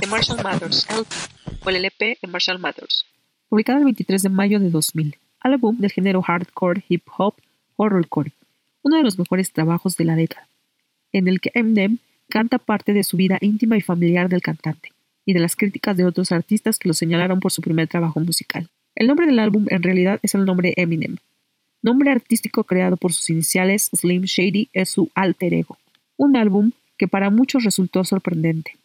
The Marshall Mathers LP o el LP Marshall. Publicado el 23 de mayo de 2000. Álbum del género hardcore, hip hop, horrorcore. Uno de los mejores trabajos de la década. En el que Eminem canta parte de su vida íntima y familiar del cantante y de las críticas de otros artistas que lo señalaron por su primer trabajo musical. El nombre del álbum en realidad es el nombre Eminem, nombre artístico creado por sus iniciales Slim Shady es su alter ego. Un álbum que para muchos resultó sorprendente.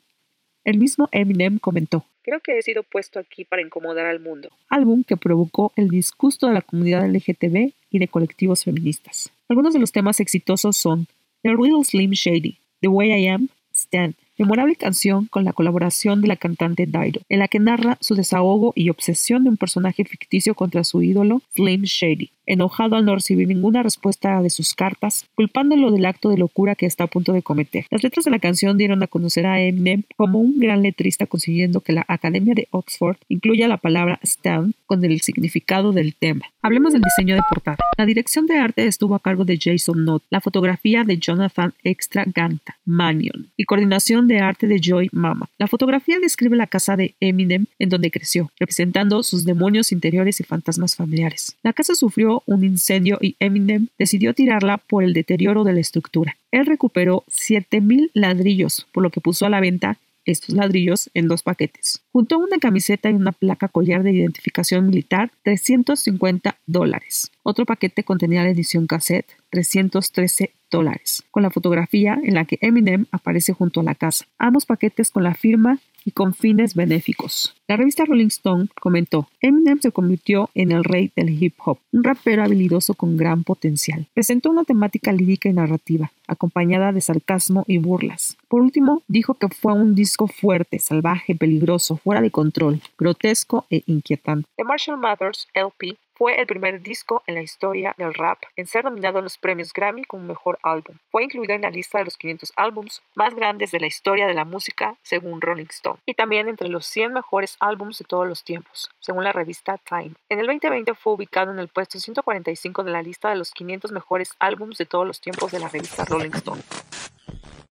El mismo Eminem comentó, Creo que he sido puesto aquí para incomodar al mundo. Álbum que provocó el disgusto de la comunidad LGTB y de colectivos feministas. Algunos de los temas exitosos son The Real Slim Shady, The Way I Am, Stand, memorable canción con la colaboración de la cantante Dido, en la que narra su desahogo y obsesión de un personaje ficticio contra su ídolo, Slim Shady, enojado al no recibir ninguna respuesta de sus cartas, culpándolo del acto de locura que está a punto de cometer. Las letras de la canción dieron a conocer a Eminem como un gran letrista, consiguiendo que la Academia de Oxford incluya la palabra stand con el significado del tema. Hablemos del diseño de portada. La dirección de arte estuvo a cargo de Jason Knott, la fotografía de Jonathan Extra Ganta Manion y coordinación de arte de Joy Mama. La fotografía describe la casa de Eminem en donde creció, representando sus demonios interiores y fantasmas familiares. La casa sufrió un incendio y Eminem decidió tirarla por el deterioro de la estructura. Él recuperó 7.000 ladrillos, por lo que puso a la venta estos ladrillos en dos paquetes. Junto a una camiseta y una placa collar de identificación militar, 350 dólares. Otro paquete contenía la edición cassette, 313 dólares, con la fotografía en la que Eminem aparece junto a la casa. Ambos paquetes con la firma y con fines benéficos. La revista Rolling Stone comentó, Eminem se convirtió en el rey del hip hop, un rapero habilidoso con gran potencial. Presentó una temática lírica y narrativa, acompañada de sarcasmo y burlas. Por último, dijo que fue un disco fuerte, salvaje, peligroso, fuera de control, grotesco e inquietante. The Marshall Mathers LP fue el primer disco en la historia del rap en ser nominado en los premios Grammy como mejor álbum. Fue incluido en la lista de los 500 álbums más grandes de la historia de la música, según Rolling Stone, y también entre los 100 mejores álbums de todos los tiempos, según la revista Time. En el 2020 fue ubicado en el puesto 145 de la lista de los 500 mejores álbums de todos los tiempos de la revista Rolling Stone.